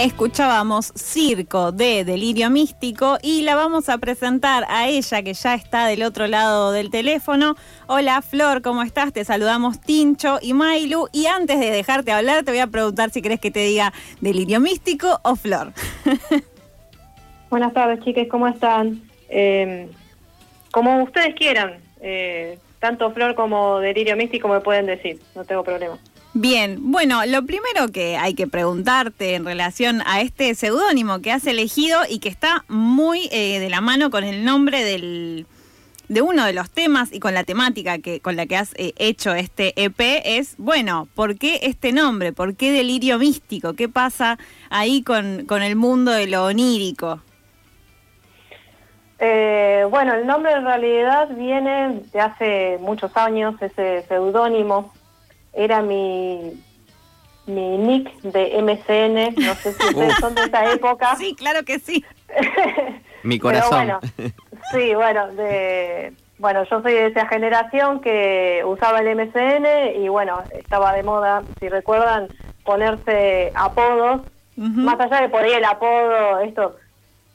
Escuchábamos Circo de Delirio Místico y la vamos a presentar a ella que ya está del otro lado del teléfono. Hola Flor, ¿cómo estás? Te saludamos Tincho y Mailu. Y antes de dejarte hablar, te voy a preguntar si crees que te diga Delirio Místico o Flor. Buenas tardes, chicas, ¿cómo están? Eh, como ustedes quieran, eh, tanto Flor como Delirio Místico me pueden decir, no tengo problema. Bien, bueno, lo primero que hay que preguntarte en relación a este seudónimo que has elegido y que está muy eh, de la mano con el nombre del, de uno de los temas y con la temática que, con la que has eh, hecho este EP es, bueno, ¿por qué este nombre? ¿Por qué delirio místico? ¿Qué pasa ahí con, con el mundo de lo onírico? Eh, bueno, el nombre en realidad viene de hace muchos años, ese seudónimo era mi, mi nick de MCN, no sé si ustedes son de esa época. Sí, claro que sí. mi corazón. sí, bueno, de, bueno, yo soy de esa generación que usaba el MCN y bueno, estaba de moda, si recuerdan, ponerse apodos, más allá de por ahí el apodo, esto,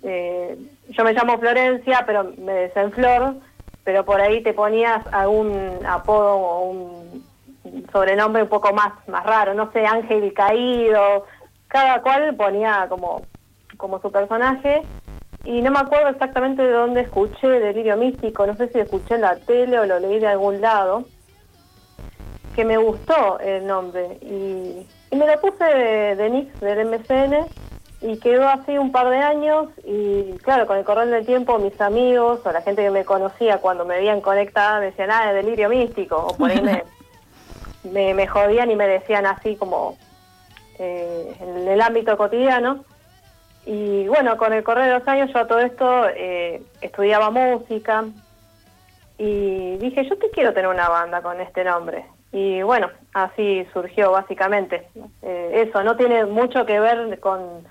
eh, yo me llamo Florencia, pero me decían Flor, pero por ahí te ponías algún apodo o un sobrenombre un poco más, más raro, no sé, Ángel Caído, cada cual ponía como, como su personaje y no me acuerdo exactamente de dónde escuché Delirio Místico, no sé si escuché en la tele o lo leí de algún lado, que me gustó el nombre y, me lo puse de, de Nix del MCN y quedó así un par de años y claro, con el correr del tiempo mis amigos o la gente que me conocía cuando me veían conectada me decían, ah, Delirio Místico, o por ahí me, me, me jodían y me decían así como eh, en el ámbito cotidiano. Y bueno, con el correr de los años yo a todo esto eh, estudiaba música y dije, yo te quiero tener una banda con este nombre. Y bueno, así surgió básicamente. Eh, eso no tiene mucho que ver con,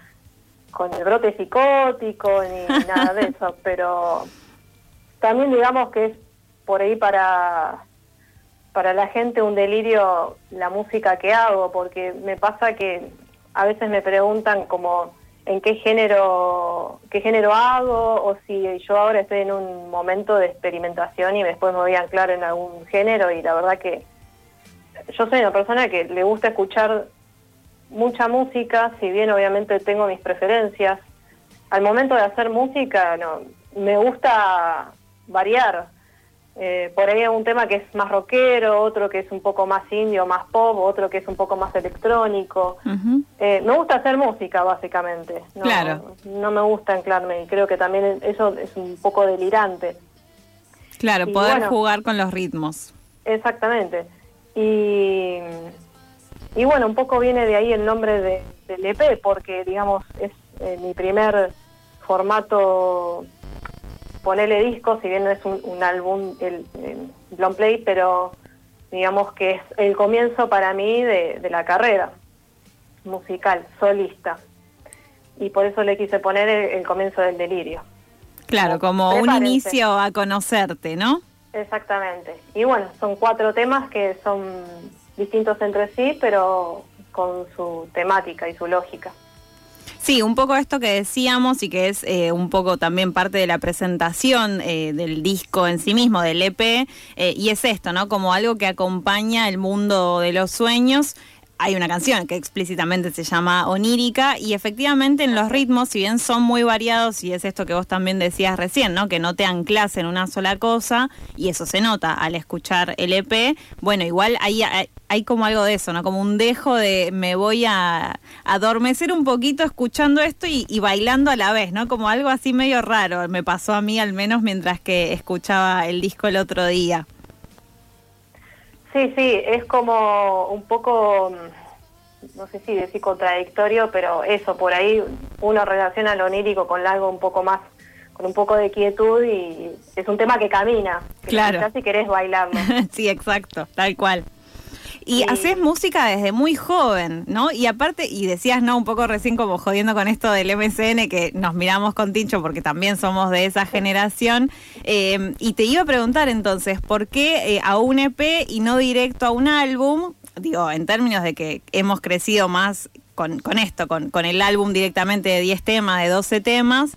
con el brote psicótico ni nada de eso, pero también digamos que es por ahí para para la gente un delirio la música que hago, porque me pasa que a veces me preguntan como en qué género, qué género hago, o si yo ahora estoy en un momento de experimentación y después me voy a anclar en algún género, y la verdad que yo soy una persona que le gusta escuchar mucha música, si bien obviamente tengo mis preferencias. Al momento de hacer música, no, me gusta variar, eh, por ahí hay un tema que es más rockero, otro que es un poco más indio, más pop, otro que es un poco más electrónico. Eh, me gusta hacer música, básicamente. No, claro. No me gusta anclarme y creo que también eso es un poco delirante. Claro, poder jugar con los ritmos. Exactamente. Y, y bueno, un poco viene de ahí el nombre de, del EP, porque digamos es eh, mi primer formato ponerle disco, si bien no es un, álbum, el, long play, pero digamos que es el comienzo para mí de, la carrera musical, solista. Y por eso le quise poner el, comienzo del delirio. Claro, como un inicio a conocerte, ¿no? Exactamente. Y bueno, son cuatro temas que son distintos entre sí, pero con su temática y su lógica. Sí, un poco esto que decíamos y que es eh, un poco también parte de la presentación eh, del disco en sí mismo, del EP, eh, y es esto, ¿no? Como algo que acompaña el mundo de los sueños hay una canción que explícitamente se llama Onírica y efectivamente en los ritmos, si bien son muy variados y es esto que vos también decías recién, ¿no? Que no te anclas en una sola cosa y eso se nota al escuchar el EP, bueno, igual hay, hay, como algo de eso, ¿no? Como un dejo de me voy a adormecer un poquito escuchando esto y, y bailando a la vez, ¿no? Como algo así medio raro, me pasó a mí al menos mientras que escuchaba el disco el otro día. Sí, sí, es como un poco, no sé si decir contradictorio, pero eso, por ahí uno relaciona lo onírico con algo un poco más, con un poco de quietud y es un tema que camina. Que claro. si querés bailarlo. sí, exacto, tal cual. Y haces música desde muy joven, ¿no? Y aparte, y decías, ¿no? Un poco recién como jodiendo con esto del MCN, que nos miramos con Tincho porque también somos de esa generación. Eh, y te iba a preguntar entonces, ¿por qué eh, a un EP y no directo a un álbum? Digo, en términos de que hemos crecido más con, con esto, con, con el álbum directamente de 10 temas, de 12 temas.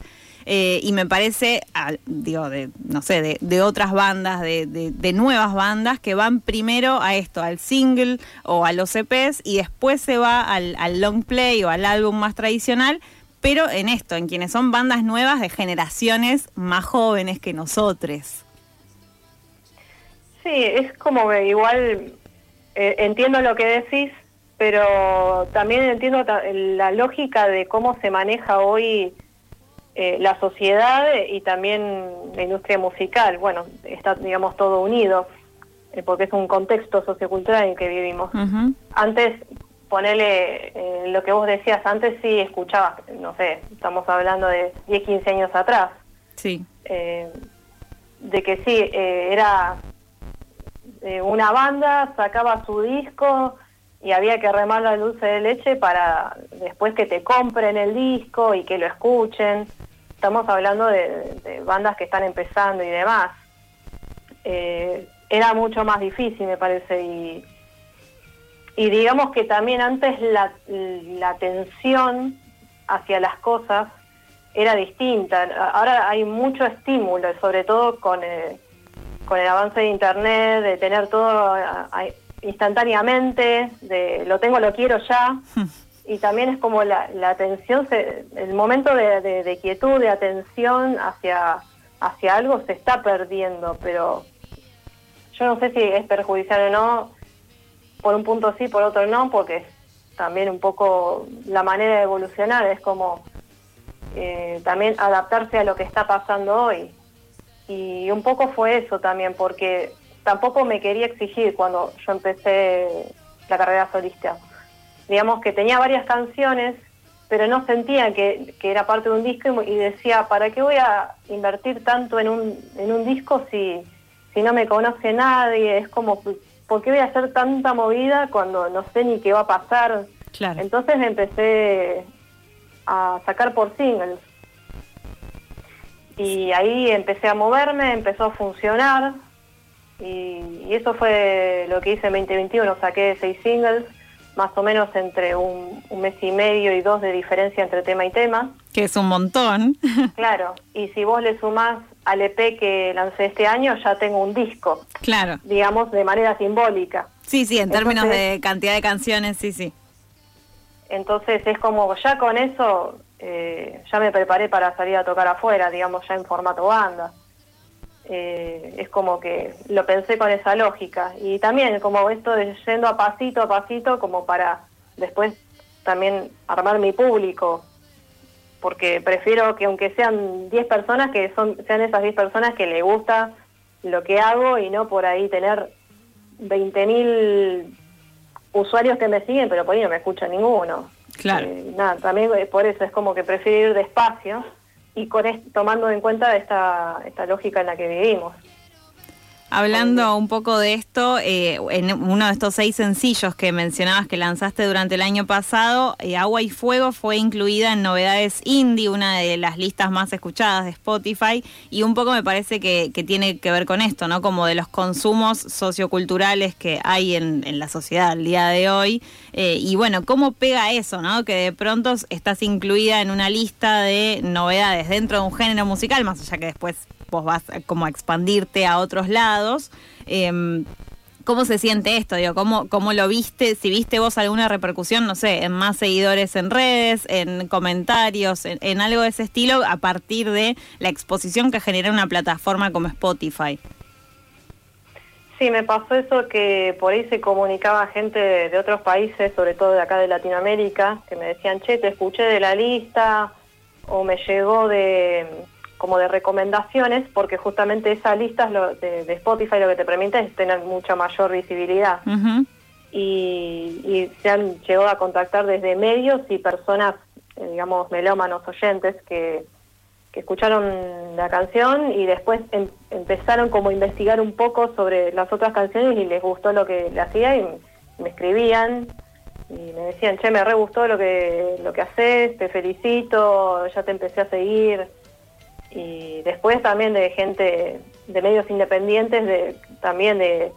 Eh, y me parece, digo, de, no sé, de, otras bandas, de, nuevas bandas que van primero a esto, al single o a los EPs y después se va al, long play o al álbum más tradicional, pero en esto, en quienes son bandas nuevas de generaciones más jóvenes que nosotros. Sí, es como que igual eh, entiendo lo que decís, pero también entiendo la lógica de cómo se maneja hoy eh, la sociedad y también la industria musical. Bueno, está, digamos, todo unido, eh, porque es un contexto sociocultural en que vivimos. Antes, ponele eh, lo que vos decías, antes sí escuchabas, no sé, estamos hablando de 10, 15 años atrás. Sí. de que sí, era una banda, sacaba su disco y había que remar la dulce de leche para después que te compren el disco y que lo escuchen estamos hablando de, bandas que están empezando y demás. Eh, era mucho más difícil, me parece, y, digamos que también antes la, la atención hacia las cosas era distinta. Ahora hay mucho estímulo, sobre todo con, eh, con el avance de Internet, de tener todo instantáneamente, de lo tengo, lo quiero ya. y también es como la, atención, el momento de, quietud, de atención hacia, hacia algo se está perdiendo, pero yo no sé si es perjudicial o no, por un punto sí, por otro no, porque es también un poco la manera de evolucionar, es como eh, también adaptarse a lo que está pasando hoy. Y un poco fue eso también, porque tampoco me quería exigir cuando yo empecé la carrera solista digamos que tenía varias canciones, pero no sentía que, era parte de un disco y, decía, ¿para qué voy a invertir tanto en un, en un disco si, si no me conoce nadie? Es como, ¿por qué voy a hacer tanta movida cuando no sé ni qué va a pasar? Claro. Entonces empecé a sacar por singles. Y ahí empecé a moverme, empezó a funcionar. Y, y eso fue lo que hice en 2021, saqué seis singles más o menos entre un, mes y medio y dos de diferencia entre tema y tema. Que es un montón. claro, y si vos le sumás al EP que lancé este año, ya tengo un disco. Claro. Digamos, de manera simbólica. Sí, sí, en términos de cantidad de canciones, sí, sí. Entonces es como, ya con eso, eh, ya me preparé para salir a tocar afuera, digamos, ya en formato banda. Eh, es como que lo pensé con esa lógica. Y también como esto de yendo a pasito a pasito como para después también armar mi público, porque prefiero que aunque sean 10 personas, que son sean esas 10 personas que le gusta lo que hago y no por ahí tener 20.000 usuarios que me siguen, pero por ahí no me escucha ninguno. Claro. Eh, nada, también por eso es como que prefiero ir despacio y con tomando en cuenta esta, esta lógica en la que vivimos. Hablando un poco de esto, eh, en uno de estos seis sencillos que mencionabas que lanzaste durante el año pasado, eh, Agua y Fuego fue incluida en Novedades Indie, una de las listas más escuchadas de Spotify, y un poco me parece que, tiene que ver con esto, ¿no? Como de los consumos socioculturales que hay en, la sociedad al día de hoy. Eh, y bueno, ¿cómo pega eso, ¿no? Que de pronto estás incluida en una lista de novedades dentro de un género musical, más allá que después vos vas como a expandirte a otros lados. Em, ¿Cómo se siente esto? Digo, ¿cómo, ¿Cómo lo viste? Si viste vos alguna repercusión, no sé, en más seguidores en redes, en comentarios, en, algo de ese estilo, a partir de la exposición que genera una plataforma como Spotify. Sí, me pasó eso que por ahí se comunicaba gente de otros países, sobre todo de acá de Latinoamérica, que me decían, che, te escuché de la lista, o me llegó de, como de recomendaciones, porque justamente esa lista de, Spotify lo que te permite es tener mucha mayor visibilidad. y, se han llegado a contactar desde medios y personas, eh, digamos, melómanos oyentes que, que, escucharon la canción y después em, empezaron como a investigar un poco sobre las otras canciones y les gustó lo que le hacía y me escribían y me decían, che, me re gustó lo que, lo que haces, te felicito, ya te empecé a seguir y después también de gente de medios independientes, de, también de,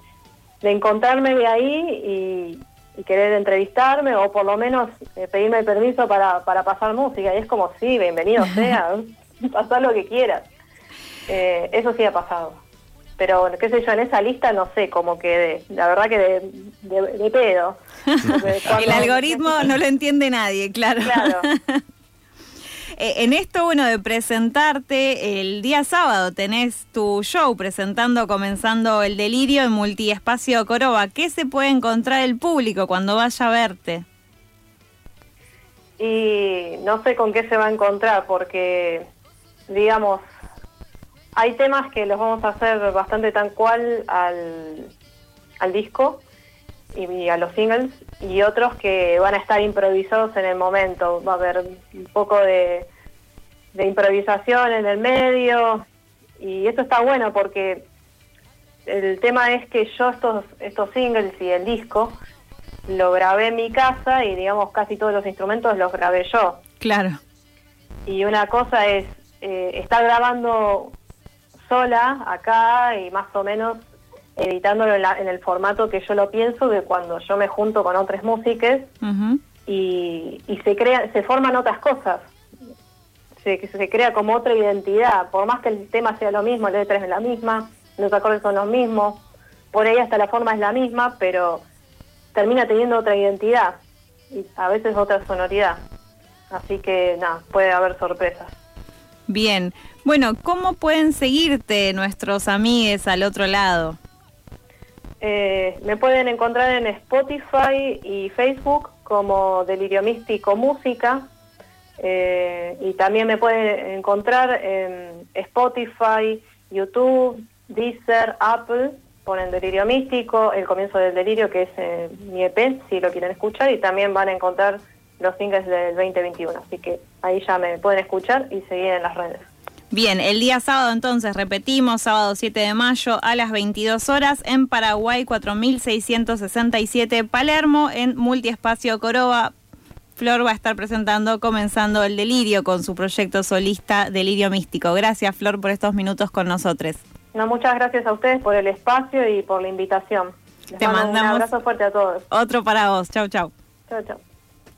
encontrarme de ahí y querer entrevistarme o por lo menos eh, pedirme permiso para, para pasar música. Y es como, sí, bienvenido sea, pasar lo que quieras. Eh, eso sí ha pasado. Pero, qué sé yo, en esa lista no sé cómo quedé. La verdad que de, pedo. El algoritmo no lo entiende nadie, claro. Claro. Eh, en esto, bueno, de presentarte, el día sábado tenés tu show presentando, comenzando el delirio en Multiespacio Coroba. ¿Qué se puede encontrar el público cuando vaya a verte? Y no sé con qué se va a encontrar, porque, digamos, hay temas que los vamos a hacer bastante tan cual al, al disco y a los singles y otros que van a estar improvisados en el momento. Va a haber un poco de, improvisación en el medio y eso está bueno porque el tema es que yo estos, estos singles y el disco lo grabé en mi casa y digamos casi todos los instrumentos los grabé yo. Claro. Y una cosa es eh, estar grabando sola acá y más o menos editándolo en, el formato que yo lo pienso de cuando yo me junto con otras músicas y, se crea, se forman otras cosas. Se, se crea como otra identidad, por más que el tema sea lo mismo, la letra es la misma, los acordes son los mismos, por ahí hasta la forma es la misma, pero termina teniendo otra identidad y a veces otra sonoridad. Así que nada, puede haber sorpresas. Bien, bueno, ¿cómo pueden seguirte nuestros amigues al otro lado? Eh, me pueden encontrar en Spotify y Facebook como Delirio Místico Música. Eh, y también me pueden encontrar en Spotify, YouTube, Deezer, Apple. Ponen Delirio Místico, el comienzo del delirio, que es eh, mi EP, si lo quieren escuchar. Y también van a encontrar los singles del 2021. Así que ahí ya me pueden escuchar y seguir en las redes. Bien, el día sábado entonces, repetimos, sábado 7 de mayo a las 22 horas en Paraguay 4667 Palermo en Multiespacio Coroba. Flor va a estar presentando, comenzando el delirio con su proyecto solista Delirio Místico. Gracias Flor por estos minutos con nosotros. No, muchas gracias a ustedes por el espacio y por la invitación. Te mandamos un abrazo fuerte a todos. Otro para vos. Chau, chau. Chau, chau.